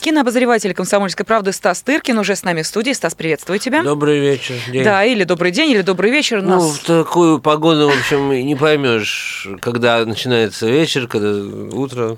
Кинообозреватель «Комсомольской правды» Стас Тыркин уже с нами в студии. Стас, приветствую тебя. Добрый вечер. День. Да, или добрый день, или добрый вечер. Ну, Нас... в такую погоду, в общем, не поймешь, когда начинается вечер, когда утро.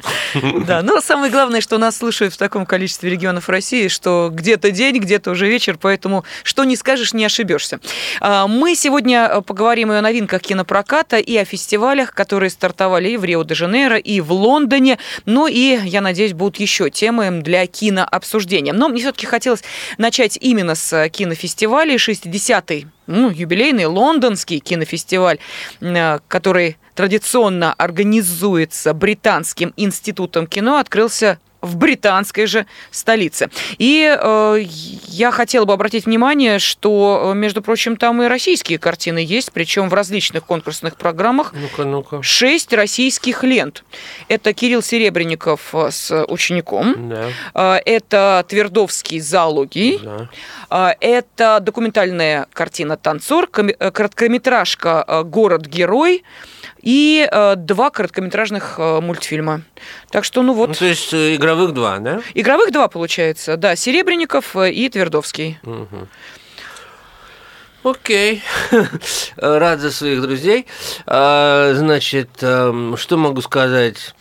Да, но самое главное, что нас слушают в таком количестве регионов России, что где-то день, где-то уже вечер, поэтому что не скажешь, не ошибешься. А, Мы сегодня поговорим и о новинках кинопроката, и о фестивалях, которые стартовали и в Рио-де-Жанейро, и в Лондоне. Ну и, я надеюсь, будут еще темы для кинообсуждения. Но мне все-таки хотелось начать именно с кинофестивалей 60-й ну, юбилейный лондонский кинофестиваль, э, который традиционно организуется Британским институтом кино, открылся в британской же столице. И э, я хотела бы обратить внимание, что, между прочим, там и российские картины есть, причем в различных конкурсных программах. Ну-ка, ну-ка. Шесть российских лент. Это Кирилл Серебренников с учеником. Да. Э, Это Твердовский с зоологией. Да. А, Это документальная картина «Танцор», э, короткометражка э, «Город-герой» и э, два короткометражных э, мультфильма. Так что, ну Ну, вот, то есть э, игровых два, да? игровых два получается, да, Серебренников э, и Твердовский. Окей. Рад за своих друзей. А, Значит, эм, что могу сказать?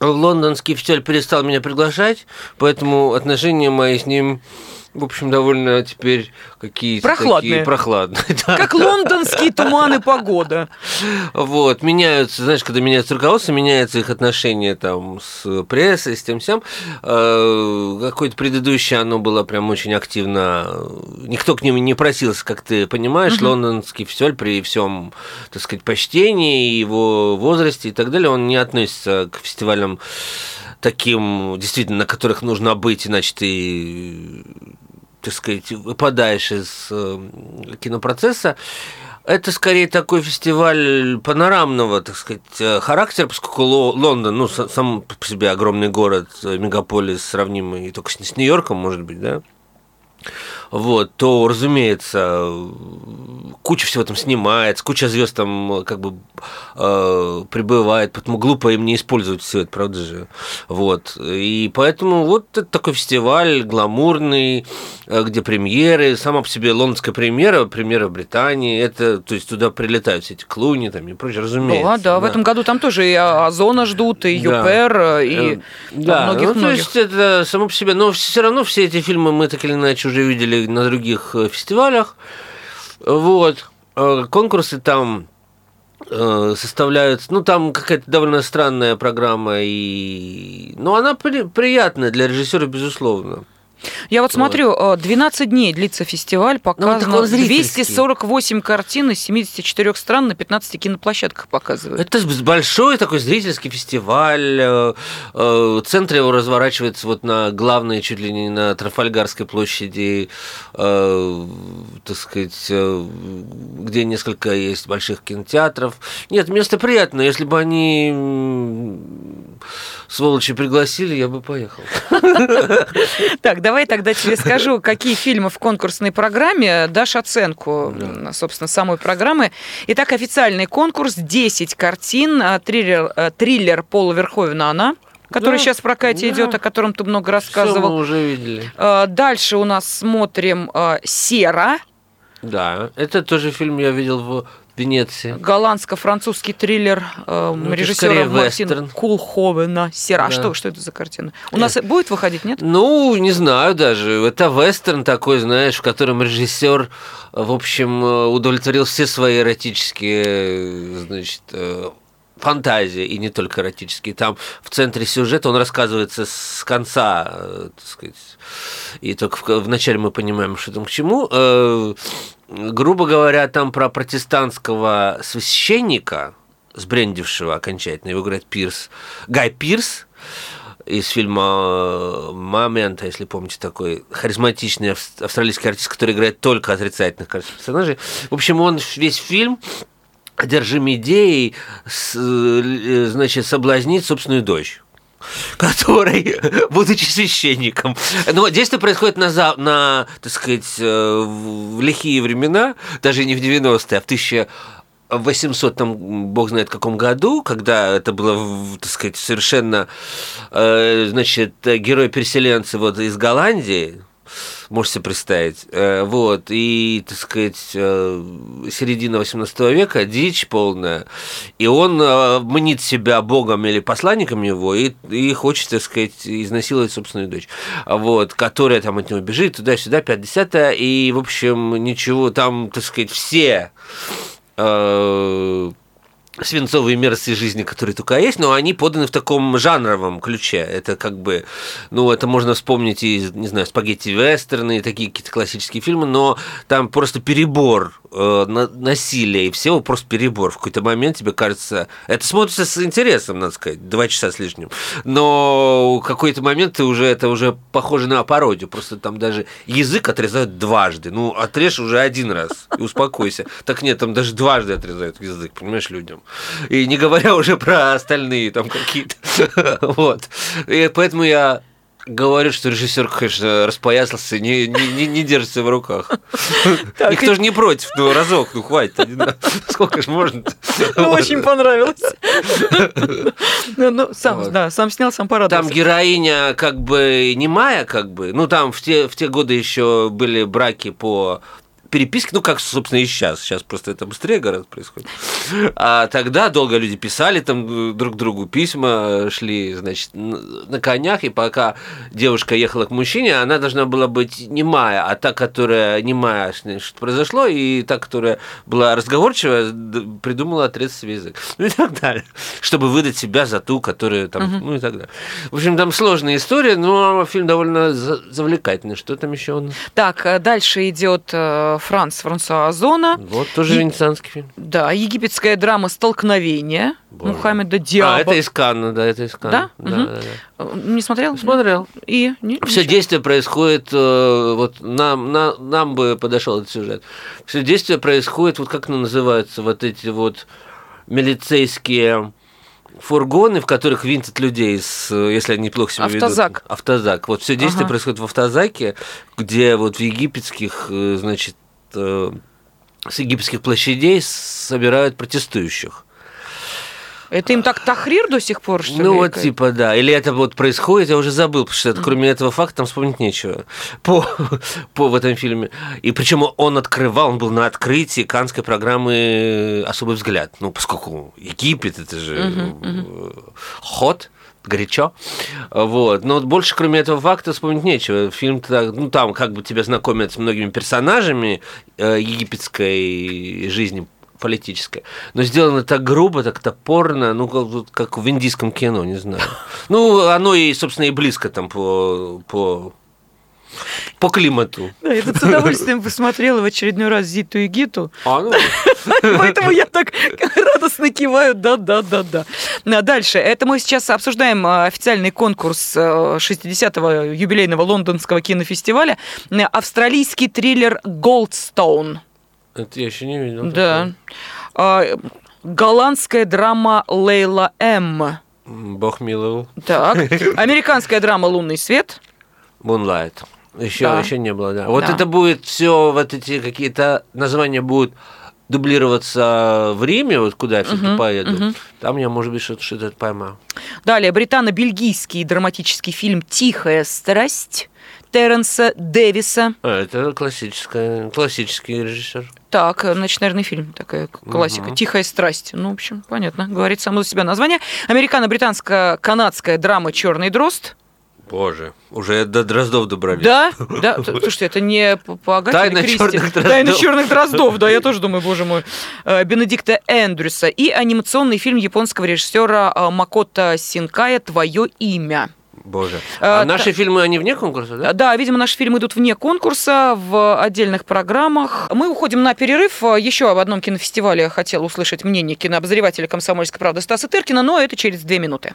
Лондонский фестиваль перестал меня приглашать, поэтому отношения мои с ним, в общем, довольно теперь какие-то Прохладные. такие прохладные. да. Как лондонские туманы погода. Вот, меняются, знаешь, когда меняется руководство, меняются их отношения там с прессой, с тем всем. Э, Какое-то предыдущее оно было прям очень активно. Никто к ним не просился, как ты понимаешь. Лондонский фестиваль при всем, так сказать, почтении, его возрасте и так далее, он не относится к фестивалям таким, действительно, на которых нужно быть, иначе ты так сказать, выпадаешь из э, кинопроцесса. Это скорее такой фестиваль панорамного, так сказать, э, характера, поскольку Ло- Лондон, ну, са- сам по себе огромный город, э, мегаполис, сравнимый только с Нью-Йорком, может быть, да? Вот, то, разумеется, куча всего там снимается, куча звезд там как бы э, прибывает, поэтому глупо им не использовать все это, правда же. Вот. И поэтому вот это такой фестиваль гламурный, э, где премьеры, сама по себе лондонская премьера, премьера в Британии, это, то есть туда прилетают все эти клуни там и прочее, разумеется. Да, да, в этом году там тоже и Озона ждут, и Да. ЮПР, э, и да, многих ну, то многих. есть это само по себе, но все равно все эти фильмы мы так или иначе уже видели на других э, фестивалях. Вот. Э, Конкурсы там э, составляются, ну там какая-то довольно странная программа и, ну она при- приятная для режиссера безусловно. Я вот смотрю, э, 12 дней длится фестиваль, Ну, показано он зрительский. 248 картин из 74 стран на 15 киноплощадках показывают. Это большой такой зрительский фестиваль. э, э, Центр его разворачивается вот на главной, чуть ли не на Трафальгарской площади, э, так сказать, э, где несколько есть больших кинотеатров. Нет, место приятное. Если бы они сволочи пригласили, я бы поехал. Так, давай тогда тебе скажу, какие фильмы в конкурсной программе дашь оценку, м, собственно, самой программы. Итак, официальный конкурс 10 картин, а, триллер, э, триллер Пола Верховена «Она», который Да, сейчас в прокате да. идет, о котором ты много Все мы рассказывал. уже видели. Э, Дальше у нас смотрим «Сера», Да, это тоже фильм я видел в Венеции. голландско-французский триллер э, Ну, режиссера вестерн. Кулховена «Сера». А Да. что, что это за картина? У нас будет выходить, нет? Ну, не знаю даже. Это вестерн такой, знаешь, в котором режиссер, в общем, э, удовлетворил все свои эротические, э, значит, э, фантазии, и не только эротические. Там в центре сюжета он рассказывается с конца, э, так сказать, и только в, в начале мы понимаем, что там к чему. Э, грубо говоря, там про протестантского священника, сбрендившего окончательно, его играет Пирс, Гай Пирс, из фильма «Момент», если помните, такой харизматичный ав- австралийский артист, который играет только отрицательных персонажей. В общем, он весь фильм одержим идеей, с- э, значит, соблазнить собственную дочь который, будучи священником, но действие происходит на, за- на так сказать, э, в в лихие времена, даже не в 90-е, а в 1000 в 800 там, бог знает каком году, когда это было, так сказать, совершенно, э, значит, герой-переселенцы вот из Голландии, можете представить. Э, вот, и, так сказать, э, середина 18 века, дичь полная, и он э, мнит себя богом или посланником его, и, и хочет, так сказать, изнасиловать собственную дочь, вот, которая там от него бежит туда-сюда, 50 и, в общем, ничего, там, так сказать, все свинцовые мерзости жизни, которые только есть, но они поданы в таком жанровом ключе. Это как бы, ну, это можно вспомнить из, не знаю, спагетти-вестерны, такие какие-то классические фильмы, но там просто перебор э, насилия и всего, просто перебор. В какой-то момент тебе кажется, это смотрится с интересом, надо сказать, два часа с лишним, но в какой-то момент ты уже, это уже похоже на пародию, просто там даже язык отрезают дважды. Ну, отрежь уже один раз и успокойся. Так нет, там даже дважды отрезают язык, понимаешь, людям. И не говоря уже про остальные там какие-то. Вот. И поэтому я говорю, что режиссер, конечно, распоясался, не, не, не, не держится в руках. Так, Никто и... же не против, ну разок, ну хватит, сколько же можно Ну, очень понравилось. Ну, ну, сам, да, сам снял, сам порадовался. Там героиня как бы немая, как бы, ну, там в те, в те годы еще были браки по переписки, ну, как, собственно, и сейчас. Сейчас просто это быстрее гораздо происходит. А тогда долго люди писали там э, друг другу письма, шли, значит, на конях, и пока девушка ехала к мужчине, она должна была быть немая, а та, которая немая, что произошло, и та, которая была разговорчивая, придумала отрезать себе язык. Ну и так далее. Чтобы выдать себя за ту, которая там, угу. ну и так далее. В общем, там сложная история, но фильм довольно завлекательный. Что там еще у нас? Так, э, дальше идет э, Франц Франсуа Озона. Вот, тоже венецианский фильм. Да, египетская драма «Столкновение» Боже. Мухаммеда Диаба. А, это из Канна, да, это из Канна. Да? Да, угу. да, да. Не смотрел? Смотрел. И? Не, Все ничего. действие происходит, э, вот нам, на, нам бы подошел этот сюжет. Все действие происходит, вот как называются вот эти вот милицейские фургоны, в которых винтят людей, с, если они плохо себя Автозак. ведут. Автозак. Вот все действие ага. происходит в автозаке, где вот в египетских, э, значит, Э, с египетских площадей собирают протестующих. Это им так Тахрир до сих пор, что Ну, ли, вот типа, да. Или это вот происходит, я уже забыл, потому что это, кроме этого факта там вспомнить нечего по, по в этом фильме. И причем он открывал, он был на открытии канской программы «Особый взгляд». Ну, поскольку Египет, это же uh-huh. ход горячо. Вот. Но вот больше, кроме этого факта, вспомнить нечего. Фильм ну, там как бы тебя знакомят с многими персонажами э, египетской жизни политической. Но сделано так грубо, так топорно, ну, как, как в индийском кино, не знаю. Ну, оно и, собственно, и близко там по, по по климату. Да, я тут с удовольствием посмотрела в очередной раз Зиту и Гиту. А, ну. Поэтому я так радостно киваю, да-да-да-да. А дальше. Это мы сейчас обсуждаем а, официальный конкурс 60-го э, юбилейного лондонского кинофестиваля. Австралийский триллер «Голдстоун». Это я еще не видел. Да. А, голландская драма «Лейла М». Бог миловал. Так. Американская драма «Лунный свет». Moonlight. Еще, да. еще не было, да. Вот да. это будет все, вот эти какие-то названия будут дублироваться в Риме, вот куда я все-таки угу, поеду, угу. там я, может быть, что-то что поймаю. Далее, британо-бельгийский драматический фильм «Тихая страсть» Терренса Дэвиса. А, это классическая, классический режиссер. Так, значит, наверное, фильм такая классика. Угу. Тихая страсть. Ну, в общем, понятно. Говорит само за себя название. Американо-британско-канадская драма Черный дрозд. Боже, уже до Дроздов добрались. Да, да. Слушайте, это не по Агате Тайна Кристи. черных дроздов. Тайна черных дроздов, да, я тоже думаю, боже мой. Э, Бенедикта Эндрюса и анимационный фильм японского режиссера э, Макота Синкая «Твое имя». Боже. А, а наши та... фильмы, они вне конкурса, да? Да, видимо, наши фильмы идут вне конкурса, в отдельных программах. Мы уходим на перерыв. Еще об одном кинофестивале хотел услышать мнение кинообозревателя «Комсомольской правды» Стаса Тыркина, но это через две минуты.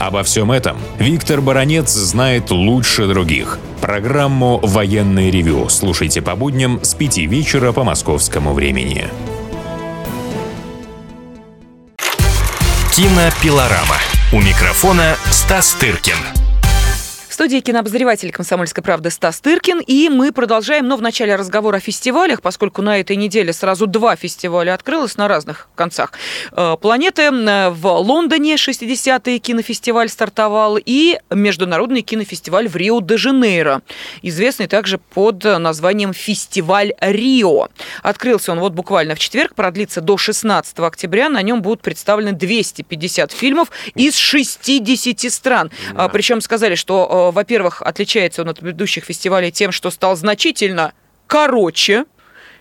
Обо всем этом Виктор Баранец знает лучше других. Программу «Военный ревю» слушайте по будням с 5 вечера по московскому времени. Кинопилорама. У микрофона Стас Тыркин студии кинообозреватель «Комсомольской правды» Стас Тыркин. И мы продолжаем, но в начале разговора о фестивалях, поскольку на этой неделе сразу два фестиваля открылось на разных концах э, планеты. В Лондоне 60-й кинофестиваль стартовал и Международный кинофестиваль в Рио-де-Жанейро, известный также под названием «Фестиваль Рио». Открылся он вот буквально в четверг, продлится до 16 октября. На нем будут представлены 250 фильмов из 60 стран. Да. Причем сказали, что э, во-первых, отличается он от предыдущих фестивалей тем, что стал значительно короче,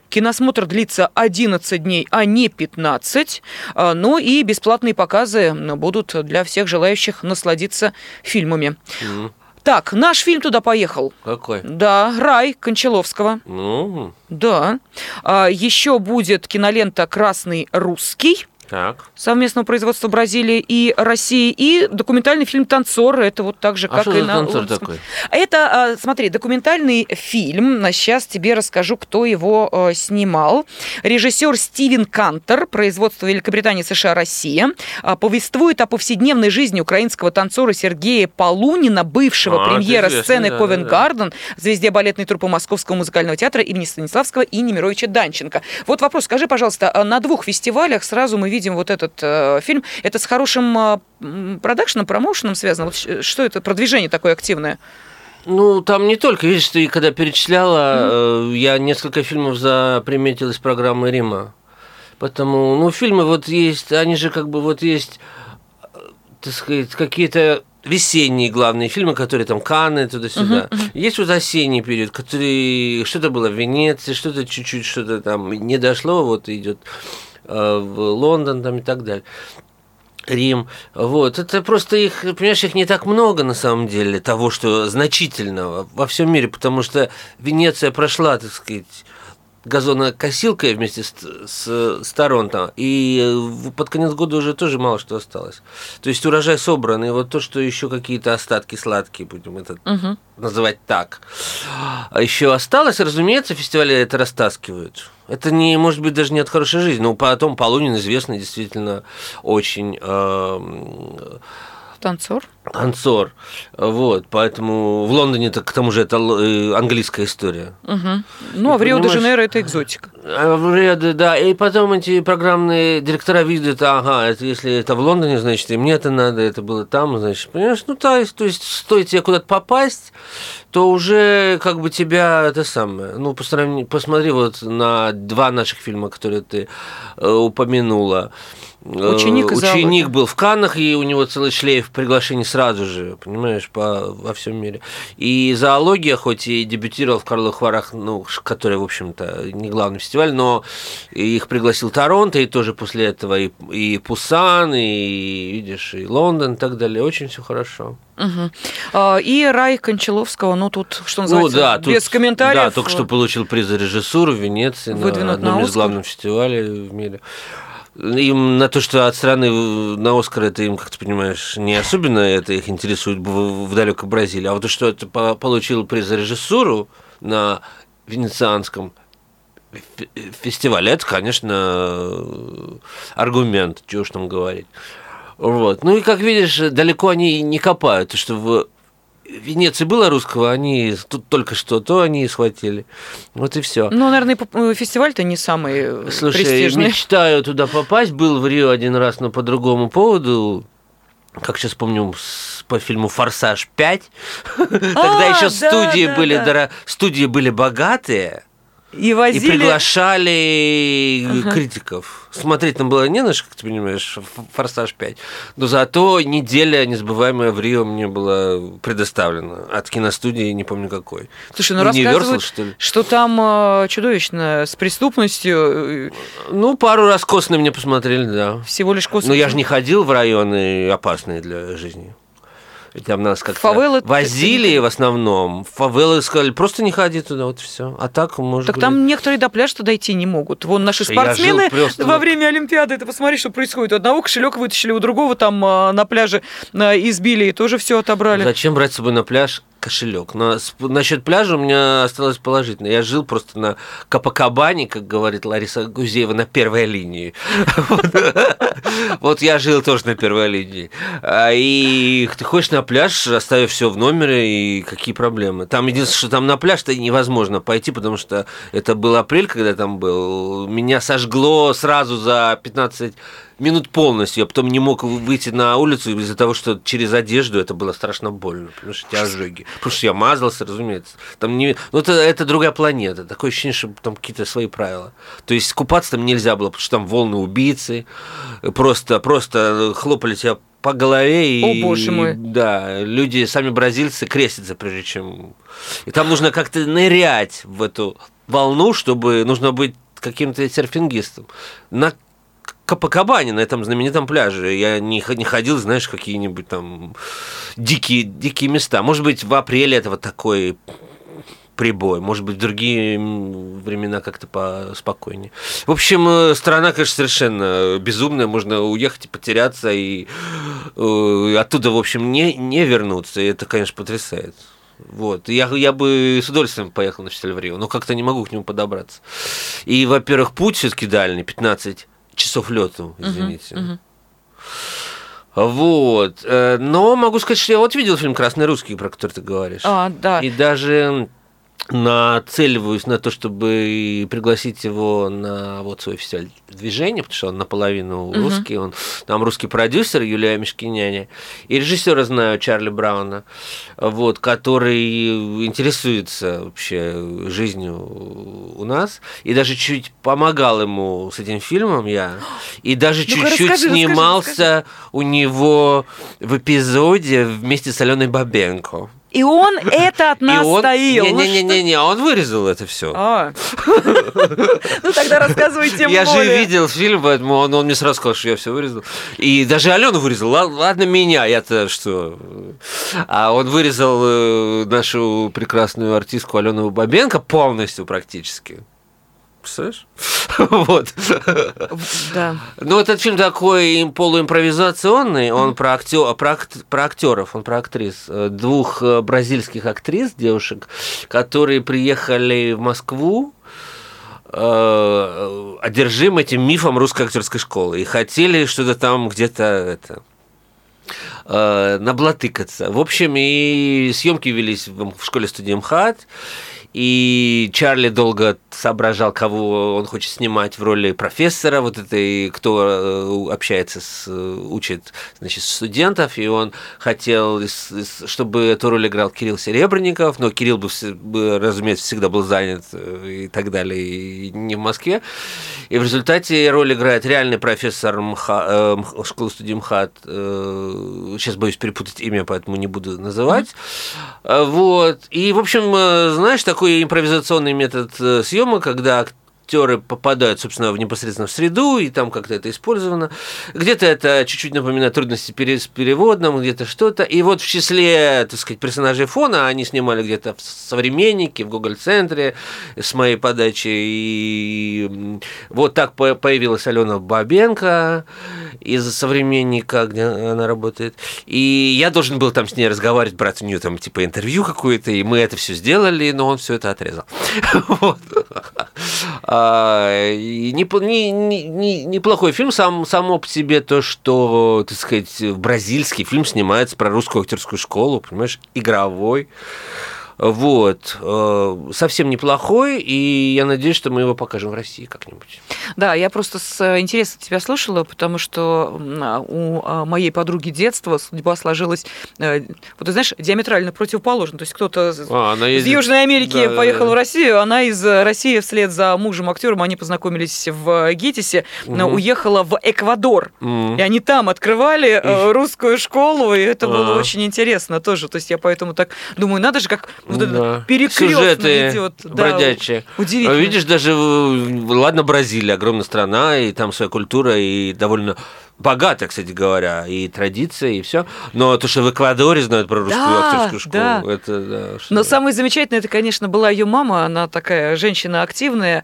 Киносмотр длится 11 дней, а не 15. А, ну и бесплатные показы будут для всех желающих насладиться фильмами. Mm. Так, наш фильм туда поехал. Какой? Да, «Рай» Кончаловского. Ну? Да. А, еще будет кинолента «Красный русский». Так. Совместного производства Бразилии и России. И документальный фильм «Танцор». Это вот так же, а как что и на... «Танцор» такой? Это, а, смотри, документальный фильм. Сейчас тебе расскажу, кто его а, снимал. Режиссер Стивен Кантер, производство Великобритании, США, Россия. Повествует о повседневной жизни украинского танцора Сергея Полунина, бывшего а, премьера сцены да, Ковен Гарден, да. звезде балетной труппы Московского музыкального театра имени Станиславского и Немировича Данченко. Вот вопрос, скажи, пожалуйста, на двух фестивалях сразу мы видим видим вот этот э, фильм, это с хорошим э, продакшеном, промоушеном связано? Вот что это, продвижение такое активное? Ну, там не только, видишь, ты когда перечисляла, mm-hmm. я несколько фильмов заприметил из программы Рима. Потому, ну, фильмы вот есть, они же как бы вот есть, так сказать, какие-то весенние главные фильмы, которые там Канны, туда-сюда. Uh-huh, uh-huh. Есть вот осенний период, который что-то было в Венеции, что-то чуть-чуть, что-то там не дошло, вот идет Э, в Лондон там и так далее. Рим. Вот. Это просто их, понимаешь, их не так много на самом деле, того, что значительного во всем мире, потому что Венеция прошла, так сказать, газонокосилкой вместе с, с, с Торонто, и э, под конец года уже тоже мало что осталось. То есть урожай собран, и вот то, что еще какие-то остатки сладкие, будем это угу. называть так, а еще осталось, разумеется, фестивали это растаскивают. Это не, может быть, даже не от хорошей жизни, но потом Полунин известный действительно очень э, Танцор. Танцор. Вот, поэтому в Лондоне то к тому же это э, английская история. Угу. Ну, а в Рио-де-Жанейро это экзотика. А в Рио, да. И потом эти программные директора видят, ага, это, если это в Лондоне, значит, и мне это надо, это было там, значит, понимаешь, ну, то есть, то есть стоит тебе куда-то попасть, то уже как бы тебя это самое, ну, по сравнению, посмотри вот на два наших фильма, которые ты э, упомянула. Ученик, э, Ученик был в Каннах, и у него целый шлейф приглашений сразу же, понимаешь, по, во всем мире. И зоология, хоть и дебютировал в Карловых Варах, ну, который, в общем-то, не главный фестиваль, но их пригласил Торонто, и тоже после этого и, и Пусан, и, видишь, и Лондон, и так далее. Очень все хорошо. Угу. И Рай Кончаловского, ну тут, что ну называется, ну, да, без тут, комментариев. Да, только что получил приз за режиссуру в Венеции Выдвинут на одном на из главных фестивалей в мире им на то, что от страны на Оскар это им, как ты понимаешь, не особенно это их интересует в, в далекой Бразилии, а вот то, что это получил приз за режиссуру на венецианском фестивале, это, конечно, аргумент, чего уж там говорить. Вот. Ну и, как видишь, далеко они не копают, что в Венеции было русского, они тут только что, то они схватили. Вот и все. Ну, наверное, э, фестиваль-то не самый э, Слушай, престижный. мечтаю туда попасть. Был в Рио один раз, но по другому поводу. Как сейчас помню, по фильму «Форсаж 5». Тогда а, еще студии были студии были богатые. И возили... И приглашали ага. критиков. Смотреть там было не на что, как ты понимаешь, «Форсаж 5». Но зато неделя незабываемая в Рио мне была предоставлена от киностудии, не помню какой. Слушай, ну рассказывают, что, ли? что там э, чудовищно с преступностью. Ну, пару раз костно мне посмотрели, да. Всего лишь костно. Но я же не ходил в районы опасные для жизни. Там нас как-то Фавелы- возили в основном. Фавелы сказали, просто не ходи туда, вот все. А так, может Так быть... там некоторые до пляжа дойти не могут. Вон наши спортсмены просто во время Олимпиады, ты посмотри, что происходит. У одного кошелек вытащили, у другого там а, на пляже а, избили и тоже все отобрали. Зачем брать с собой на пляж кошелек? Но насчет пляжа у меня осталось положительно. Я жил просто на Капакабане, как говорит Лариса Гузеева, на первой линии. Вот. Я жил тоже на первой линии. А, И ты ходишь на пляж, оставив все в номере, и какие проблемы? Там единственное, что там на пляж-то невозможно пойти, потому что это был апрель, когда там был. Меня сожгло сразу за 15 минут полностью. Я потом не мог выйти на улицу из-за того, что через одежду это было страшно больно. Потому что у тебя ожоги. Потому что я мазался, разумеется. Там не... Ну, это, это другая планета. Такое ощущение, что там какие-то свои правила. То есть купаться там нельзя было, потому что там волны убийцы. Просто, просто хлопали тебя по голове. И, О, боже мой. Да, люди, сами бразильцы, крестятся, прежде чем... И там нужно как-то нырять в эту волну, чтобы... Нужно быть каким-то серфингистом. На Капакабане, на этом знаменитом пляже. Я не, не ходил, знаешь, какие-нибудь там дикие, дикие места. Может быть, в апреле этого такой прибой. Может быть, в другие времена как-то поспокойнее. В общем, э, страна, конечно, совершенно безумная. Можно уехать и потеряться, и э, оттуда, в общем, не, не вернуться. И это, конечно, потрясает. Вот. Я, я бы с удовольствием поехал на фестиваль в Рио, но как-то не могу к нему подобраться. И, во-первых, путь все-таки дальний, 15 часов лету, извините. Вот. Э, Но могу сказать, что я вот видел фильм Красный русский, про который ты говоришь. А, да. И даже нацеливаюсь на то, чтобы пригласить его на вот свой фестиваль движения, потому что он наполовину русский, он там русский продюсер Юлия Мишкиняня, и режиссера знаю Чарли Брауна, вот, который интересуется вообще жизнью у нас, и даже чуть помогал ему с этим фильмом я, и даже чуть-чуть расскажи, расскажи, снимался у него в эпизоде вместе с Аленой Бабенко. И он это от нас он... Ну Не-не-не, он вырезал это все. А. Ну тогда рассказывай тем я же видел фильм, поэтому он, он мне сразу сказал, что я все вырезал. И даже Алену вырезал. Ла- Ладно, меня, я-то что. А он вырезал э, нашу прекрасную артистку Алену Бабенко полностью практически. Представляешь? Вот. Да. Ну, этот фильм такой им- полуимпровизационный, он про, актё- про, про актеров, он про актрис. Э, Двух э, бразильских актрис, девушек, которые приехали в Москву, э, одержим этим мифом русской актерской школы и хотели что-то там где-то это э, наблатыкаться. В общем, и съемки велись в в школе студии МХАТ, и Чарли долго соображал, кого он хочет снимать в роли профессора, вот этой, кто э, общается с, э, учит, значит, студентов, и он хотел, чтобы эту роль играл Кирилл Серебренников, но Кирилл, бы, разумеется, всегда был занят э, и так далее, и не в Москве. И в результате роль играет реальный профессор МХА, э, школы студии МХАТ. э, сейчас боюсь перепутать имя, поэтому не буду называть. Вот. И, в общем, знаешь, такой импровизационный метод э, съемок, когда актеры попадают, собственно, в непосредственно в среду, и там как-то это использовано. Где-то это чуть-чуть напоминает трудности с переводом, где-то что-то. И вот в числе, так сказать, персонажей фона они снимали где-то в «Современнике», в Google-центре с моей подачи. И вот так по- появилась Алена Бабенко из «Современника», где она работает. И я должен был там с ней разговаривать, брать у нее там типа интервью какое-то, и мы это все сделали, но он все это отрезал. Вот. А, непо- не- не- не- Неплохой фильм, сам, само по себе то, что, так сказать, бразильский фильм снимается про русскую актерскую школу, понимаешь, игровой. Вот. э, Совсем неплохой, и я надеюсь, что мы его покажем в России как-нибудь. Да, я просто с интересом тебя слушала, потому что у а, моей подруги детства судьба сложилась, э, вот ты знаешь, диаметрально противоположно. То есть кто-то А, из ездит- Южной Америки Да, да, поехал да. в Россию, она из э, России вслед за мужем актером, они познакомились в ГИТИСе, но Мгм. уехала в Эквадор. М. И они там открывали русскую школу, и это было А. очень интересно тоже. То есть я поэтому так думаю, надо же, как вот Да. перекрестный Сюжеты идет. Да, бродячие. удивительно. А Видишь, даже, ладно, Бразилия, огромная страна, и там своя культура, и довольно богатая, кстати говоря, и традиции, и все. Но то, что в Эквадоре знают про русскую Да, актерскую школу, да. это да. что- Но самое замечательное, это, конечно, была ее мама. Она такая женщина активная.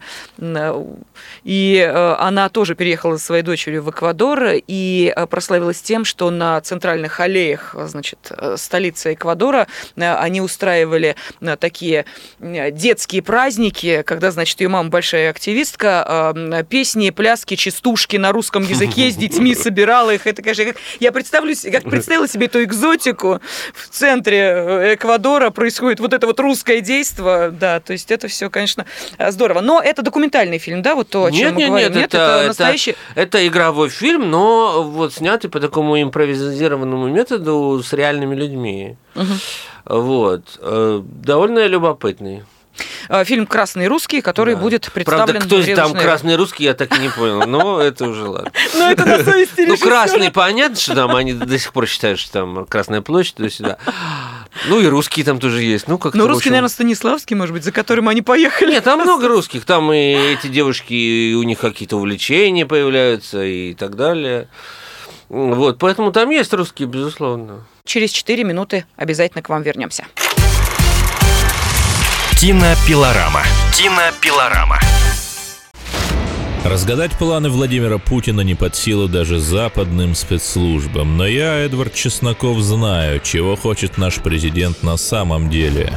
И э, она тоже переехала со своей дочерью в Эквадор и э, прославилась тем, что на центральных аллеях, значит, э, столицы Эквадора, они устраивали такие э, детские праздники, когда, значит, ее мама большая активистка, э, песни, пляски, частушки на русском языке с детьми собирала их. Это, конечно, как- я представлю, как представила себе эту экзотику в центре э, Эквадора происходит вот это вот русское действо, да, то есть это все, конечно, э, здорово. Но это документальный фильм, да, вот то, о чем Нет, мы нет, говорим. нет, это, это, настоящий. это игровой фильм, но вот снятый по такому импровизированному методу с реальными людьми. Мгм. Вот. Э, Довольно любопытный. Э, Фильм «Красный русский», который Да. будет представлен Правда, кто там «Редакционной красный русский, я так и не понял. Но это уже ладно. Ну, это на совести Ну, красный, понятно, что там они до сих пор считают, что там Красная площадь, туда-сюда. Ну, и русские там тоже есть. Ну, как Ну, русский, наверное, Станиславский, может быть, за которым они поехали. Нет, там много русских. Там и эти девушки, у них какие-то увлечения появляются и так далее. Вот, поэтому там есть русские, безусловно. Через 4 минуты обязательно к вам вернемся. Кинопилорама. Кинопилорама. Разгадать планы Владимира Путина не под силу даже западным спецслужбам. Но я, Эдвард Чесноков, знаю, чего хочет наш президент на самом деле.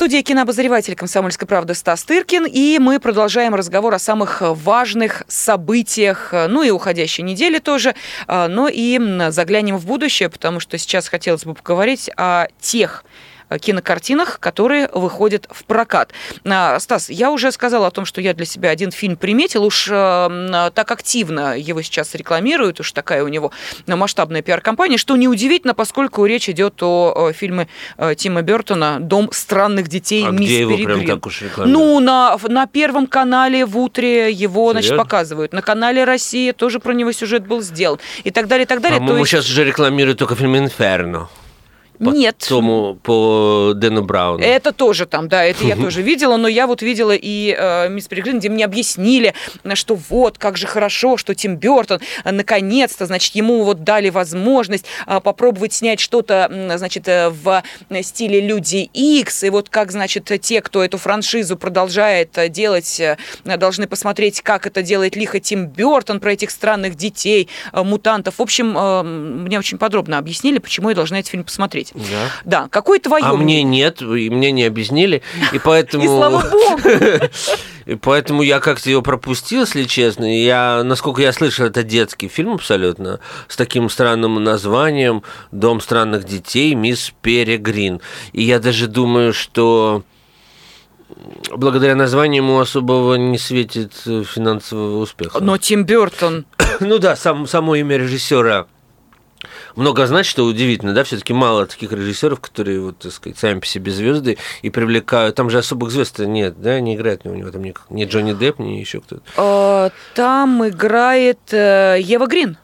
Студии кинообозреватель «Комсомольской правды» Стас Тыркин, и мы продолжаем разговор о самых важных событиях, ну и уходящей недели тоже, а, но и заглянем в будущее, потому что сейчас хотелось бы поговорить о тех кинокартинах, которые выходят в прокат. А, Стас, я уже сказала о том, что я для себя один фильм приметил, уж э, м, так активно его сейчас рекламируют, уж такая у него масштабная пиар-компания, что неудивительно, поскольку речь идет о, э, фильме э, Тима Бертона «Дом странных детей. А Мисс где его прям Перегрин». так уж рекламируют? Ну, на, на Первом канале в утре его, значит, показывают. На канале Россия тоже про него сюжет был сделан. И так далее, и так далее. По-моему, есть- сейчас уже рекламируют только фильм «Инферно». По Нет. Тому, по Дэну Брауну. Это тоже там, да, это я тоже видела, но я вот видела и э, «Мисс Перегрин», где мне объяснили, что вот, как же хорошо, что Тим Бертон э, наконец-то, значит, ему вот дали возможность э, попробовать снять что-то, значит, э, в стиле «Люди Икс», и вот как, значит, те, кто эту франшизу продолжает делать, должны посмотреть, как это делает лихо Тим Бертон про этих странных детей, мутантов. В общем, мне очень подробно объяснили, почему я должна этот фильм посмотреть. Да. Да, какое твое А мне нет, и мне не объяснили, и поэтому... И слава богу. И поэтому я как-то его пропустил, если честно. Я, насколько я слышал, это детский фильм абсолютно, с таким странным названием «Дом странных детей. Мисс Перегрин». И я даже думаю, что благодаря названию ему особого не светит финансового успеха. Но Тим Бертон, Ну да, сам, само имя режиссера много значит, что удивительно, да, все-таки мало таких режиссеров, которые, вот, так сказать, сами по себе звезды и привлекают. Там же особых звезд нет, да, не играет у него там ни, ни Джонни Депп, ни еще кто-то. э, там играет э, Ева Грин.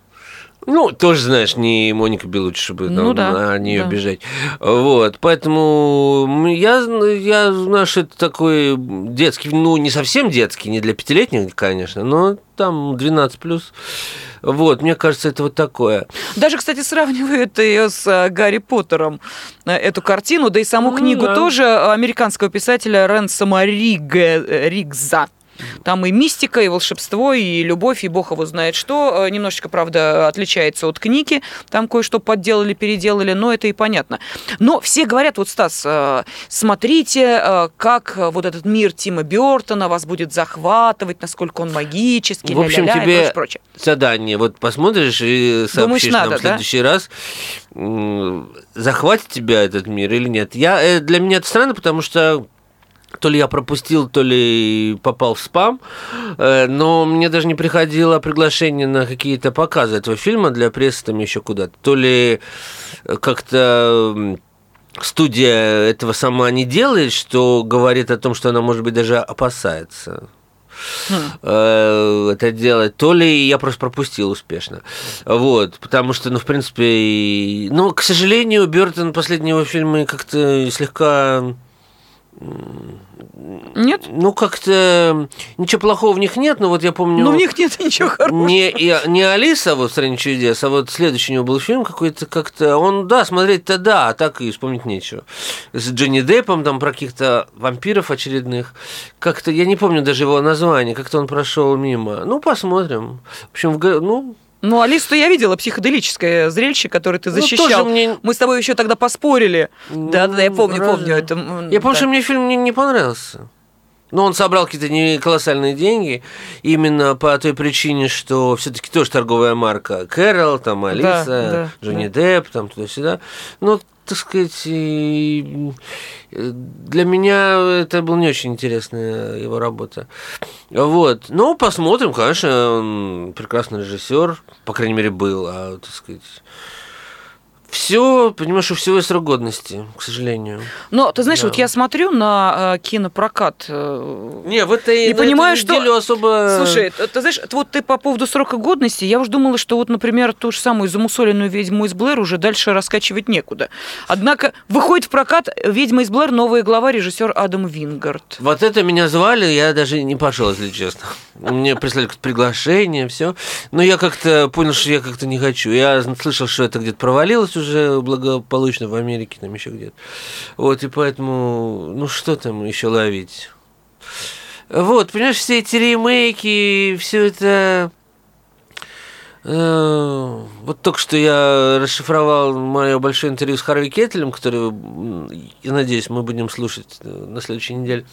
Ну, тоже, знаешь, не Моника Белучи, чтобы Ну там да, на нее да. бежать. Вот, поэтому я, я что это такой детский, ну, не совсем детский, не для пятилетних, конечно, но там 12 плюс. Вот, мне кажется, это вот такое. Даже, кстати, сравнивают ее с э, Гарри Поттером, э, эту картину, да и саму Ну книгу да. тоже американского писателя Ренсома Рига, э, Ригза. Там и мистика, и волшебство, и любовь, и бог его знает что. Э, Немножечко, правда, отличается от книги. Там кое-что подделали, переделали, но это и понятно. Но все говорят, вот, Стас, э, смотрите, э, как вот этот мир Тима Бертона вас будет захватывать, насколько он магический, В общем, ля-ля-ля и тебе прочее, прочее. задание. Вот посмотришь и сообщишь Думаешь, надо, нам в да? следующий раз, м, захватит тебя этот мир или нет. Я, для меня это странно, потому что то ли я пропустил, то ли попал в спам, э, но мне даже не приходило приглашение на какие-то показы этого фильма для прессы там еще куда-то. То ли как-то м, студия этого сама не делает, что говорит о том, что она, может быть, даже опасается э, это делать, то ли я просто пропустил успешно. Вот, потому что, ну, в принципе, ну, к сожалению, Бертон последние его фильмы как-то слегка Нет? ну, как-то ничего плохого в них нет, но вот я помню... Ну, в них нет ничего хорошего. не, не Алиса вот в «Стране чудес», а вот следующий у него был фильм какой-то как-то... Он, да, смотреть-то да, а так и вспомнить нечего. С Джонни Деппом там про каких-то вампиров очередных. Как-то, я не помню даже его название, как-то он прошел мимо. Ну, посмотрим. В общем, в ну, Ну, Алису я видела, психоделическое зрелище, которое ты Ну, защищал. мне- Мы с тобой еще тогда поспорили. Да, да, я помню, разве? помню. Это, Я помню, да. что мне фильм не, не понравился. Но он собрал какие-то не колоссальные деньги именно по той причине, что все-таки тоже торговая марка. Кэрол, там Алиса, да, Джонни Депп, там туда-сюда. Но, так сказать, э, для меня это была не очень интересная его работа. Вот. Ну, посмотрим, конечно, он прекрасный режиссер, по крайней мере, был, а, так сказать... Все, понимаешь, у всего есть срок годности, к сожалению. Но, ты знаешь, Да. вот я смотрю на э, кинопрокат э, Не, в этой И понимаю, эту что- особо... Слушай, ты, ты знаешь, вот ты по поводу срока годности, я уж думала, что вот, например, ту же самую замусоленную «Ведьму из Блэр» уже дальше раскачивать некуда. Однако выходит в прокат «Ведьма из Блэр», новая глава, режиссер Адам Вингард. Вот это меня звали, я даже не пошел, если честно. Мне прислали приглашение, все. Но я как-то понял, что я как-то не хочу. Я слышал, что это где-то провалилось уже благополучно в Америке, там еще где-то. Вот, и поэтому, ну что там еще ловить? Вот, понимаешь, все эти ремейки, все это... э, Вот только что я расшифровал мое большое интервью с Харви Кеттелем, которое, м, я надеюсь, мы будем слушать э, на следующей неделе.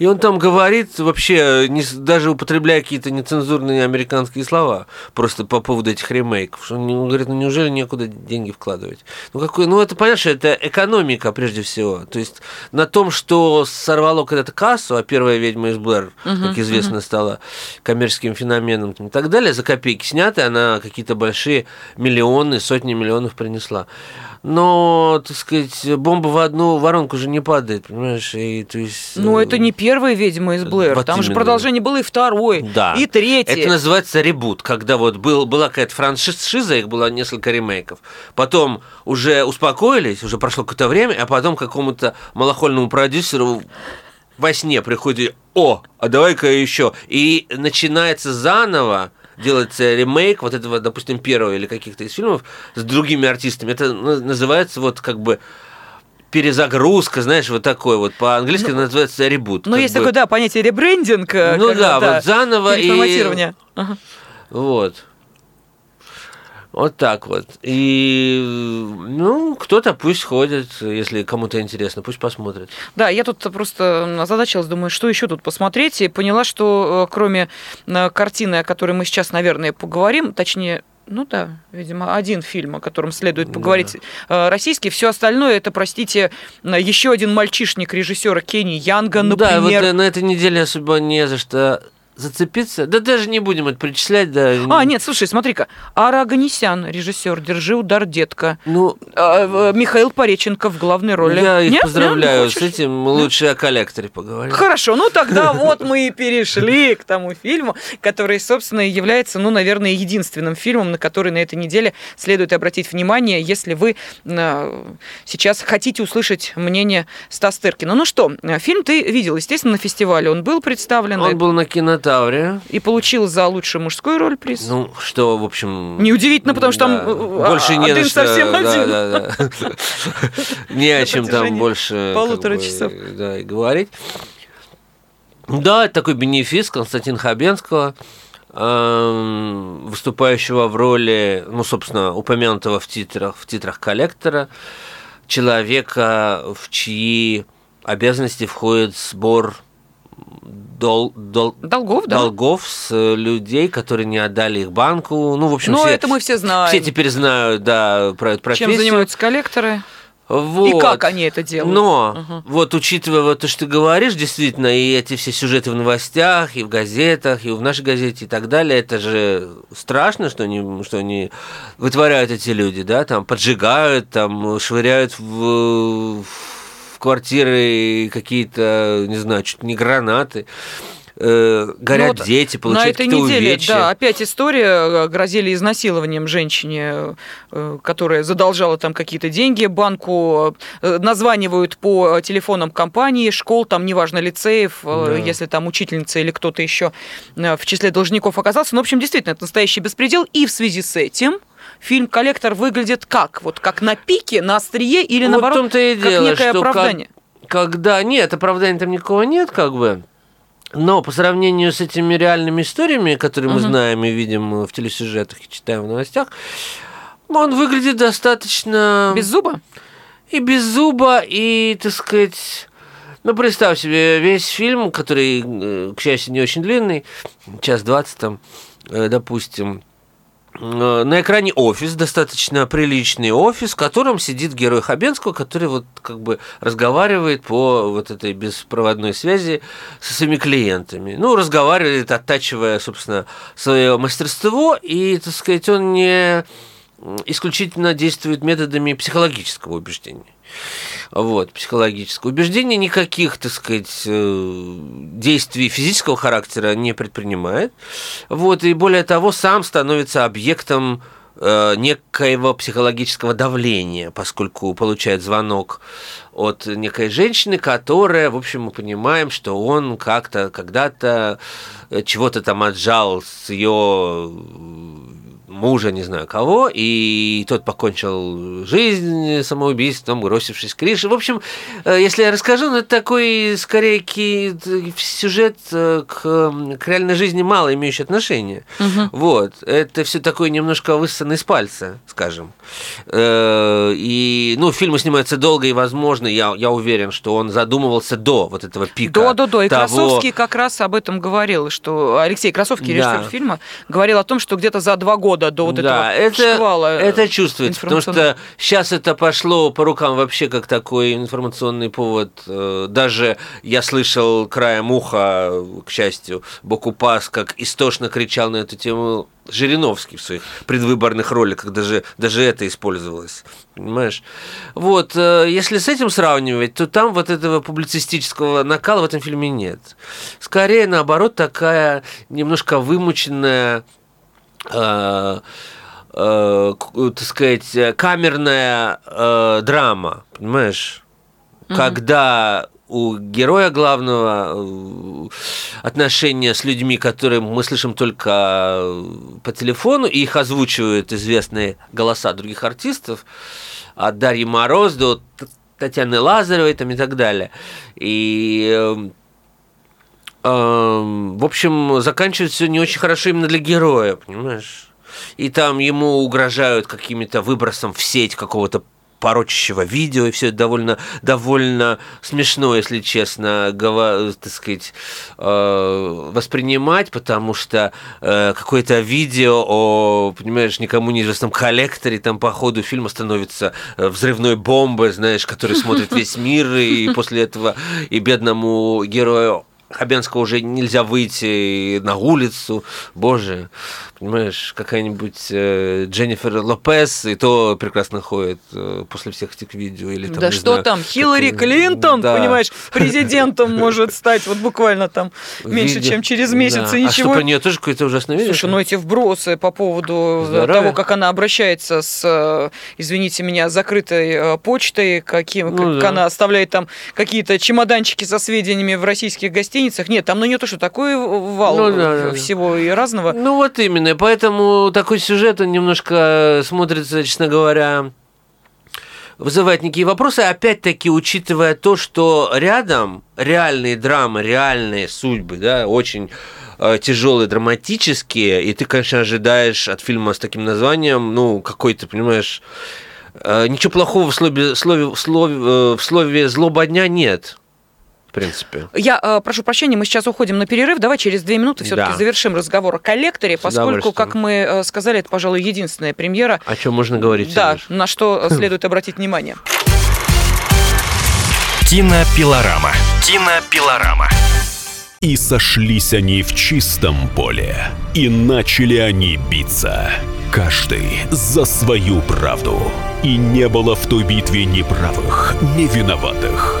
И он там говорит вообще, не, даже употребляя какие-то нецензурные американские слова, просто по поводу этих ремейков. Он, говорит, ну неужели некуда деньги вкладывать? Ну, какой, ну это, понимаешь, это экономика прежде всего. То есть на том, что сорвало когда-то кассу, а первая «Ведьма из Блэр», как известно, стала коммерческим феноменом и так далее, за копейки сняты, она какие-то большие миллионы, сотни миллионов принесла. Но, так сказать, бомба в одну воронку же не падает, понимаешь? И, то есть, Ну, это не первая «Ведьма из Блэр». Вот Там же продолжение было и второй, Да. и третий. Это называется ребут, когда вот был, была какая-то франшиза, их было несколько ремейков. Потом уже успокоились, уже прошло какое-то время, а потом какому-то малохольному продюсеру во сне приходит, о, а давай-ка еще. И начинается заново делается ремейк вот этого, допустим, первого или каких-то из фильмов с другими артистами. Это ну, называется вот как бы перезагрузка, знаешь, вот такой вот. По-английски это называется ребут. Ну, есть бы. такое, да, понятие ребрендинг. э, Ну когда, да, вот заново и-. Ага. Вот. Вот так вот. И, ну, кто-то пусть ходит, если кому-то интересно, пусть посмотрит. Да, я тут просто озадачилась, думаю, что еще тут посмотреть, и поняла, что э, кроме э, картины, о которой мы сейчас, наверное, поговорим, точнее, ну да, видимо, один фильм, о котором следует поговорить, э, российский, все остальное это, простите, еще один мальчишник режиссера Кенни Янга, Ну Да, вот например. на этой неделе особо не за что зацепиться. Да даже не будем это перечислять, да. А, нет, слушай, смотри-ка. Ара Аганесян, режиссер «Держи удар, детка». Ну, А, э, Михаил Пореченко в главной роли. я их Нет? поздравляю Нет, с этим. Лучше о коллекторе поговорим. Хорошо, ну тогда вот мы и перешли к тому фильму, который, собственно, является, ну, наверное, единственным фильмом, на который на этой неделе следует обратить внимание, если вы э, сейчас хотите услышать мнение Стаса Тыркина. Ну что, э, фильм ты видел, естественно, на фестивале. Он был представлен Он был на кинотавре. и получил за лучшую мужскую роль приз. Ну, что, в общем... Неудивительно, потому что там, да, э, больше не один что, совсем да, один. да, да. Не о чем там больше полутора часов. Да, и говорить. Да, это такой бенефис Константина Хабенского, эм, выступающего в роли, ну, собственно, упомянутого в титрах, в титрах коллектора, человека, в чьи обязанности входит сбор дол, дол, Долгов, да? долгов с э, людей, которые не отдали их банку. Ну, в общем, Ну, все, это мы все знаем. все теперь знают, да, про эту профессию. Чем занимаются коллекторы? Вот. И как они это делают? Но, Ага. вот учитывая вот то, что ты говоришь, действительно, и эти все сюжеты в новостях, и в газетах, и в нашей газете, и так далее, это же страшно, что они, что они вытворяют эти люди, да, там поджигают, там швыряют в, в квартиры какие-то, не знаю, чуть не гранаты. э, горят Ну дети, На получают этой какие-то неделе, увечья. да, опять история, э, грозили изнасилованием женщине, э, которая задолжала там какие-то деньги банку, названивают по телефонам компании, школ, там, неважно, лицеев, Да. если там учительница или кто-то еще в числе должников оказался. Ну, в общем, действительно, это настоящий беспредел. И в связи с этим фильм «Коллектор» выглядит как? Вот как на пике, на острие или, Вот наоборот, том-то и как дело, некое что как- оправдание? когда нет, оправдания там никакого нет, как бы. Но по сравнению с этими реальными историями, которые мы Мгм. знаем и видим в телесюжетах и читаем в новостях, он выглядит достаточно Без зуба? и без зуба, и, так сказать... Ну, представь себе, весь фильм, который, э, к счастью, не очень длинный, час двадцать там, э, допустим, э, на экране офис, достаточно приличный офис, в котором сидит герой Хабенского, который вот как бы разговаривает по вот этой беспроводной связи со своими клиентами. Ну, разговаривает, оттачивая, собственно, свое мастерство, и, так сказать, он не исключительно действует методами психологического убеждения. Вот, психологического убеждения никаких, так сказать, э, действий физического характера не предпринимает. Вот, и более того, сам становится объектом э, некоего психологического давления, поскольку получает звонок от некой женщины, которая, в общем, мы понимаем, что он как-то когда-то э, чего-то там отжал с ее мужа, не знаю кого, и тот покончил жизнь самоубийством, бросившись с крыши. В общем, э, если я расскажу, ну, это такой, скорее, сюжет э, к, к реальной жизни мало имеющий отношение. Вот. Это все такое немножко высосано из пальца, скажем. Э, И, ну, фильмы снимаются долго, и, возможно, я, я уверен, что он задумывался до вот этого пика. Да, да, да. И того- Красовский как раз об этом говорил, что Алексей Красовский, режиссер Да. фильма, говорил о том, что где-то за два года до вот да, этого это, шквала это чувствуется, потому что сейчас это пошло по рукам вообще как такой информационный повод. Э, Даже я слышал краем уха, к счастью, Бокупас, как истошно кричал на эту тему Жириновский в своих предвыборных роликах, даже, даже это использовалось, понимаешь? Вот, э, если с этим сравнивать, то там вот этого публицистического накала в этом фильме нет. Скорее, наоборот, такая немножко вымученная э, э, так сказать, камерная э, драма, понимаешь? Когда у героя главного э, отношения с людьми, которые мы слышим только э, по телефону, и их озвучивают известные голоса других артистов, от Дарьи Мороз до Татьяны Лазаревой там, и так далее. И эм, в общем, заканчивается не очень хорошо именно для героя, понимаешь? И там ему угрожают какими-то выбросом в сеть какого-то порочащего видео, и все это довольно, довольно смешно, если честно, гова- так сказать, э, воспринимать, потому что э, какое-то видео о, понимаешь, никому неизвестном коллекторе там по ходу фильма становится э, взрывной бомбой, знаешь, который смотрит весь мир, и после этого и бедному герою Хабенского уже нельзя выйти на улицу. Боже, понимаешь, какая-нибудь э, Дженнифер Лопес, и то прекрасно ходит э, после всех этих видео. Или, там, да что знаю, там, Хиллари как- Клинтон, да. понимаешь, президентом может стать вот буквально там меньше, Видео. чем через месяц, Да. и А что, ничего. про нее тоже какое-то ужасное видео? Слушай, ну эти вбросы по поводу Здоровья. того, как она обращается с, э, извините меня, закрытой э, почтой, каким, Ну как да. она оставляет там какие-то чемоданчики со сведениями в российских гостиницах. Нет, там на нее то, что такой вал Ну да, да, да. всего и разного. Ну вот именно, поэтому такой сюжет, он немножко смотрится, честно говоря, вызывает некие вопросы, опять-таки учитывая то, что рядом реальные драмы, реальные судьбы, да, очень э, тяжелые, драматические, и ты, конечно, ожидаешь от фильма с таким названием, ну, какой-то, понимаешь, э, ничего плохого в слове, слове, слове, э, в слове «злоба дня» нет, в принципе. Я э, прошу прощения, мы сейчас уходим на перерыв. Давай через две минуты все-таки Да. завершим разговор о коллекторе, поскольку, как мы э, сказали, это, пожалуй, единственная премьера, О чем можно говорить? да, Сереж? на что следует обратить внимание. Кинопилорама. Кинопилорама. И сошлись они в чистом поле, и начали они биться. Каждый за свою правду. И не было в той битве ни правых, ни виноватых.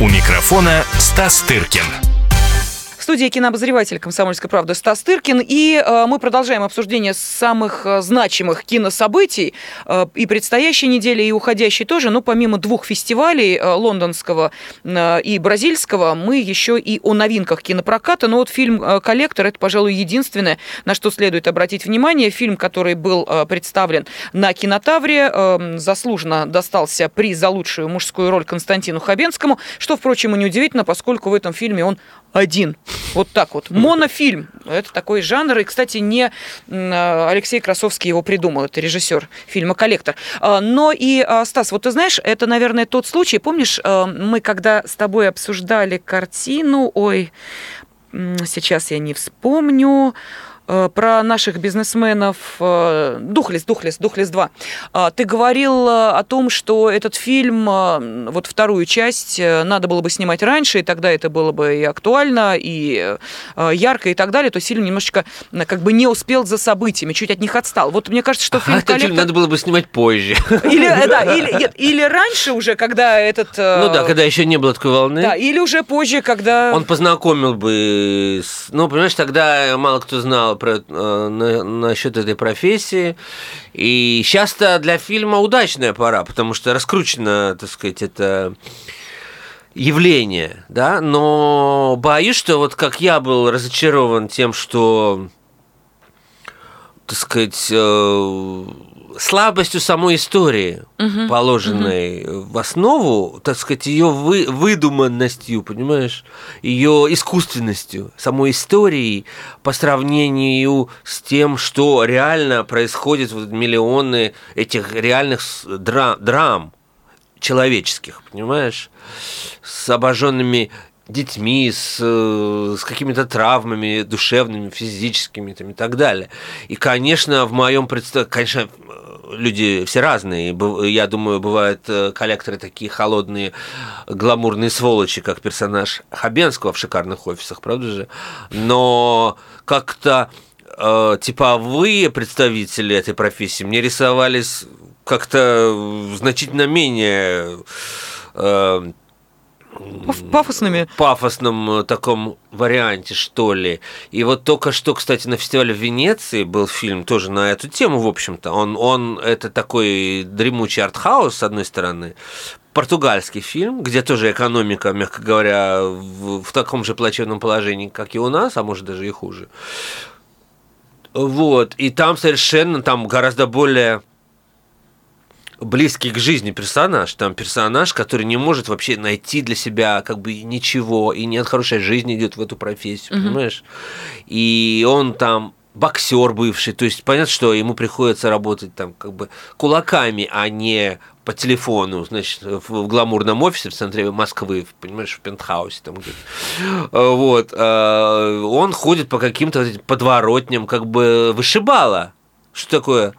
У микрофона Стас Тыркин. Студии кинообозреватель «Комсомольской правды» Стас Тыркин. И э, мы продолжаем обсуждение самых э, значимых кинособытий э, и предстоящей недели, и уходящей тоже. Но помимо двух фестивалей, лондонского и бразильского, мы еще и о новинках кинопроката. Но вот фильм «Коллектор» — это, пожалуй, единственное, на что следует обратить внимание. Фильм, который был представлен на кинотавре, заслуженно достался приз за лучшую мужскую роль Константину Хабенскому, что, впрочем, и неудивительно, поскольку в этом фильме он один. Вот так вот. Монофильм. Это такой жанр. И, кстати, не Алексей Красовский его придумал. Это режиссер фильма «Коллектор». А, но и, а, Стас, вот ты знаешь, это, наверное, тот случай. Помнишь, а, мы когда с тобой обсуждали картину, ой, сейчас я не вспомню, про наших бизнесменов э, Духлес, Духлес, Духлес 2. А, ты говорил э, о том, что этот фильм, вот вторую часть, надо было бы снимать раньше, и тогда это было бы и актуально, и ярко, и так далее. То есть фильм немножечко как бы не успел за событиями, чуть от них отстал. Вот мне кажется, что фильм а этот фильм надо было бы снимать позже. Или, да, или, нет, или раньше уже, когда этот... Ну да, когда еще не было такой волны. Да, или уже позже, когда... Он познакомил бы... С... Ну, понимаешь, тогда мало кто знал про, э, на, насчет этой профессии. И сейчас-то для фильма удачная пора, потому что раскручено, так сказать, это явление, да, но боюсь, что вот как я был разочарован тем, что, так сказать, э, слабостью самой истории, угу, положенной угу. в основу, так сказать, ее вы, выдуманностью, понимаешь, ее искусственностью, самой истории по сравнению с тем, что реально происходит, вот миллионы этих реальных драм, драм человеческих, понимаешь, с обожженными детьми, с, э, с какими-то травмами душевными, физическими там, и так далее. И, конечно, в моем представлении, конечно, люди все разные. Я думаю, бывают э, коллекторы такие холодные, гламурные сволочи, как персонаж Хабенского в шикарных офисах, правда же? Но как-то э, типовые представители этой профессии мне рисовались как-то значительно менее э, пафосными. Пафосном э, таком варианте, что ли. И вот только что, кстати, на фестивале в Венеции был фильм тоже на эту тему, в общем-то. Он, он это такой дремучий артхаус, с одной стороны, португальский фильм, где тоже экономика, мягко говоря, в, в таком же плачевном положении, как и у нас, а может даже и хуже. Вот, и там совершенно, там гораздо более близкий к жизни персонаж. Там персонаж, который не может вообще найти для себя как бы ничего, и не от хорошей жизни идет в эту профессию, mm-hmm. понимаешь? И он там боксер бывший, то есть понятно, что ему приходится работать там как бы кулаками, а не по телефону, значит, в гламурном офисе в центре Москвы, понимаешь, в пентхаусе там где-то. Вот. А, он ходит по каким-то подворотням, как бы вышибала. Что такое?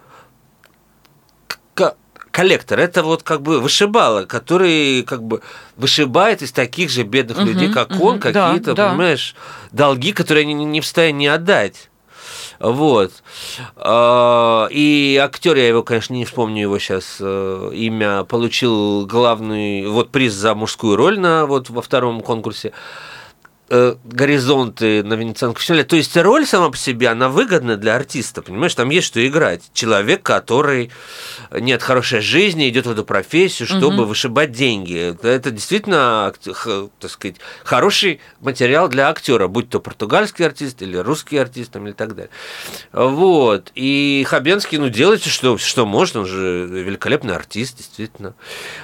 Коллектор, это вот как бы вышибало, который как бы вышибает из таких же бедных угу, людей, как угу, он, какие-то, да, понимаешь, да. долги, которые они не в состоянии отдать. Вот. А, и актер, я его, конечно, не вспомню его сейчас э, имя, получил главный вот приз за мужскую роль на вот во втором конкурсе. Э, горизонты на Венецианском фестивале. То есть роль сама по себе, она выгодна для артиста, понимаешь? Там есть что играть. Человек, который нет хорошей жизни, идет в эту профессию, чтобы угу. вышибать деньги. Это, действительно, так сказать, хороший материал для актера, будь то португальский артист или русский артист там, или так далее. Вот. И Хабенский, ну, делает что, что может, он же великолепный артист, действительно.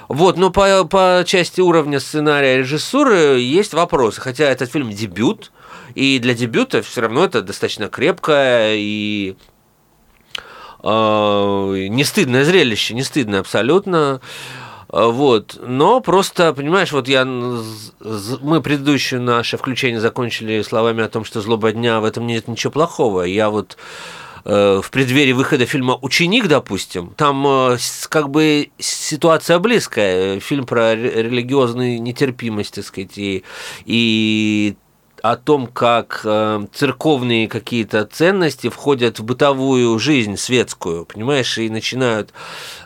Вот, но по, по части уровня сценария режиссуры есть вопросы. Хотя этот фильм дебют, и для дебюта все равно это достаточно крепкое и э, не стыдное зрелище, не стыдное абсолютно. Вот. Но просто, понимаешь, вот я, мы предыдущее наше включение закончили словами о том, что злоба дня, в этом нет ничего плохого. Я вот э, в преддверии выхода фильма «Ученик», допустим, там э, как бы ситуация близкая. Фильм про религиозную нетерпимость, так сказать, и, и о том, как э, церковные какие-то ценности входят в бытовую жизнь светскую, понимаешь, и начинают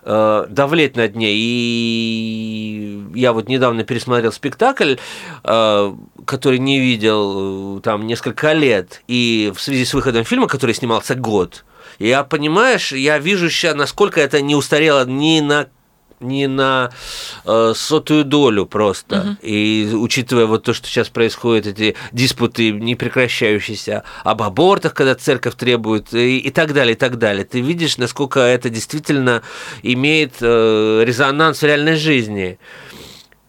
э, давлеть над ней. И я вот недавно пересмотрел спектакль, э, который не видел э, там несколько лет, и в связи с выходом фильма, который снимался год, я, понимаешь, я вижу сейчас, насколько это не устарело ни на не на э, сотую долю просто. Угу. И учитывая вот то, что сейчас происходит, эти диспуты не прекращающиеся об абортах, когда церковь требует, и, и так далее, и так далее. Ты видишь, насколько это действительно имеет э, резонанс в реальной жизни.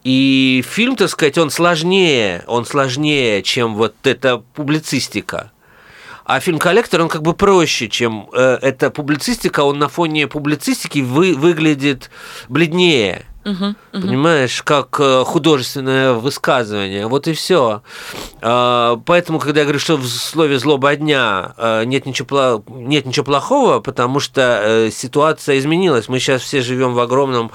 И фильм, так сказать, он сложнее, он сложнее, чем вот эта публицистика. А фильм «Коллектор», он как бы проще, чем э, эта публицистика, он на фоне публицистики вы, выглядит бледнее. Угу, угу. Понимаешь, как э, художественное высказывание. Вот и все. А, поэтому, когда я говорю, что в слове злоба дня э, нет ничего, нет ничего плохого, потому что э, ситуация изменилась. Мы сейчас все живем в огромном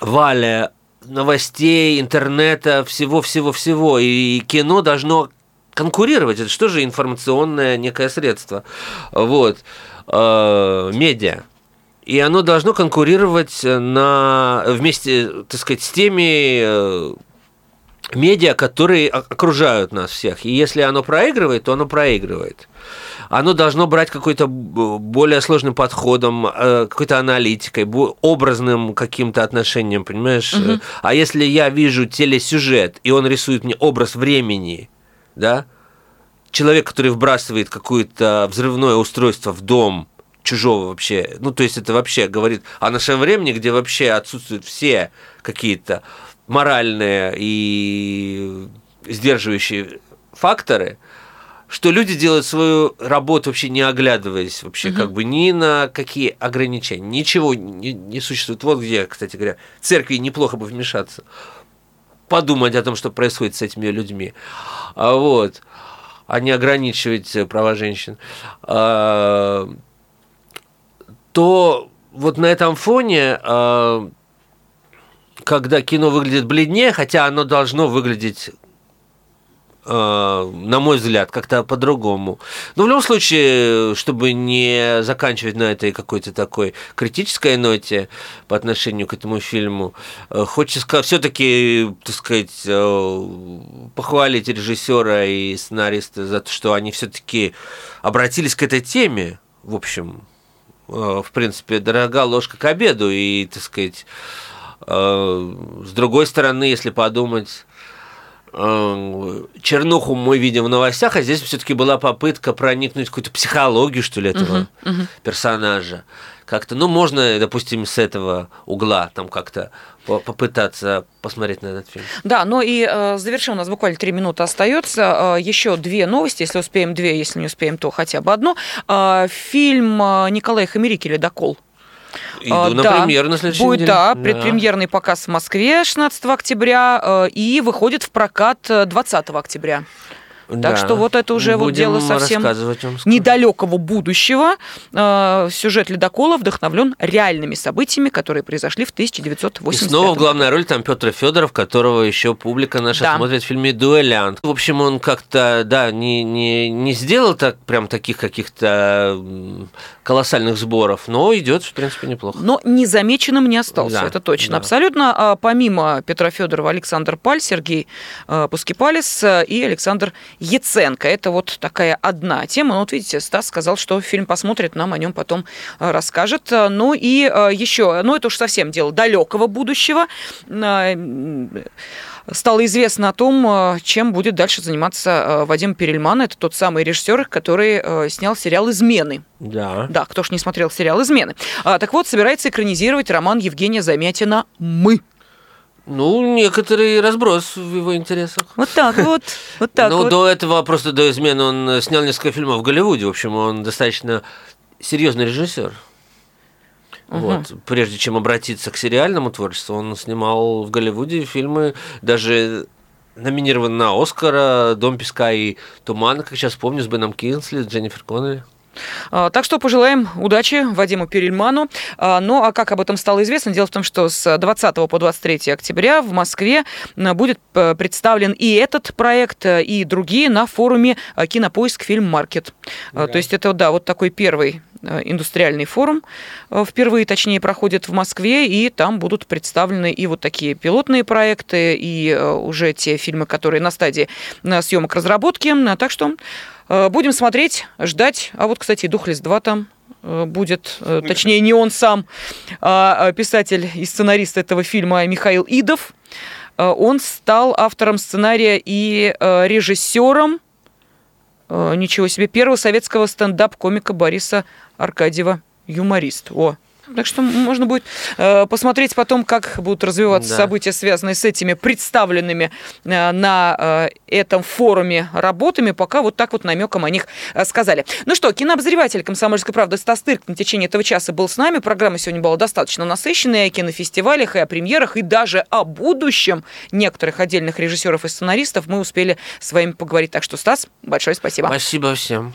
вале новостей, интернета, всего-всего-всего. И кино должно конкурировать. Это что же информационное некое средство? Вот. Э, медиа. И оно должно конкурировать на, вместе, так сказать, с теми э, медиа, которые окружают нас всех. И если оно проигрывает, то оно проигрывает. Оно должно брать какой-то более сложным подходом, э, какой-то аналитикой, образным каким-то отношением, понимаешь? Угу. А если я вижу телесюжет, и он рисует мне образ времени, да, человек, который вбрасывает какое-то взрывное устройство в дом чужого вообще, ну, то есть это вообще говорит о нашем времени, где вообще отсутствуют все какие-то моральные и сдерживающие факторы, что люди делают свою работу вообще не оглядываясь вообще угу. как бы ни на какие ограничения, ничего не, не существует. Вот где, кстати говоря, церкви неплохо бы вмешаться подумать о том, что происходит с этими людьми. А вот а не ограничивать права женщин, а, то вот на этом фоне, а, когда кино выглядит бледнее, хотя оно должно выглядеть Э, на мой взгляд, как-то по-другому. Но в любом случае, чтобы не заканчивать на этой какой-то такой критической ноте по отношению к этому фильму, э, хочется все-таки, так сказать, э, похвалить режиссера и сценариста за то, что они все-таки обратились к этой теме, в общем, в принципе, дорога ложка к обеду, и, так сказать, с другой стороны, если подумать, Э, чернуху мы видим в новостях, а здесь все-таки была попытка проникнуть в какую-то психологию, что ли, этого uh-huh, uh-huh. персонажа. Как-то, ну, можно, допустим, с этого угла там как-то попытаться посмотреть на этот фильм. Да, ну и э, завершим, у нас буквально три минуты остается. Э, еще две новости, если успеем две, если не успеем, то хотя бы одну. Э, фильм э, Николая Хамерики «Ледокол» Иду на да, премьеру на следующей будет, неделе. Да, предпремьерный показ в Москве 16 октября э, и выходит в прокат 20 э, октября. Да. Так что вот это уже вот Будем дело совсем недалекого будущего. Э, Сюжет «Ледокола» вдохновлен реальными событиями, которые произошли в И 1985 снова в главной роли там Петр Федоров, которого еще публика наша Да. смотрит в фильме «Дуэлянт». В общем, он как-то, да, не, не, не сделал так, прям таких каких-то колоссальных сборов, но идет, в принципе, неплохо. Но незамеченным не остался, Да, это точно, да. абсолютно. А Помимо Петра Федорова, Александр Паль, Сергей э, Пускипалис и Александр Яценко. Это вот такая одна тема. Ну, вот видите, Стас сказал, что фильм посмотрит, нам о нем потом э, расскажет. Ну и э, еще, ну это уж совсем дело далекого будущего. М, Стало известно о том, э, чем будет дальше заниматься Вадим Перельман. Это тот самый режиссер, который снял сериал «Измены». Да. Да, кто ж не смотрел сериал «Измены». А, так вот, собирается экранизировать роман Евгения Замятина «Мы». Ну, некоторый разброс в его интересах. Вот так вот, вот так ну, вот. до этого, просто до измены, он э, снял несколько фильмов в Голливуде. В общем, он достаточно серьезный режиссер. Вот. Прежде чем обратиться к сериальному творчеству, он снимал в Голливуде фильмы, даже номинирован на Оскара «Дом песка и тумана», как сейчас помню, с Беном Кинсли, с Дженнифер Коннелли. А, Так что пожелаем удачи Вадиму Перельману. А, Ну, а как об этом стало известно? Дело в том, что с 20 по 23 октября в Москве будет э, представлен и этот проект, э, и другие на форуме э, «Кинопоиск Фильм Маркет». А, То есть это, да, вот такой первый индустриальный форум впервые, точнее, проходит в Москве, и там будут представлены и вот такие пилотные проекты, и уже те фильмы, которые на стадии съемок разработки. Так что будем смотреть, ждать. А вот, кстати, «Духлес 2» там э, будет, э, точнее, не он сам, а а писатель и сценарист этого фильма Михаил Идов. Э, Он стал автором сценария и э, режиссером э, ничего себе, первого советского стендап-комика Бориса Аркадьева, юморист. О, так что можно будет э, посмотреть потом, как будут развиваться Да. события, связанные с этими представленными э, на э, этом форуме работами, пока вот так вот намеком о них э, сказали. Ну что, кинообозреватель «Комсомольской правды» Стас Тырк на течение этого часа был с нами. Программа сегодня была достаточно насыщенная о кинофестивалях и о премьерах, и даже о будущем некоторых отдельных режиссеров и сценаристов мы успели с вами поговорить. Так что, Стас, большое спасибо. Спасибо всем.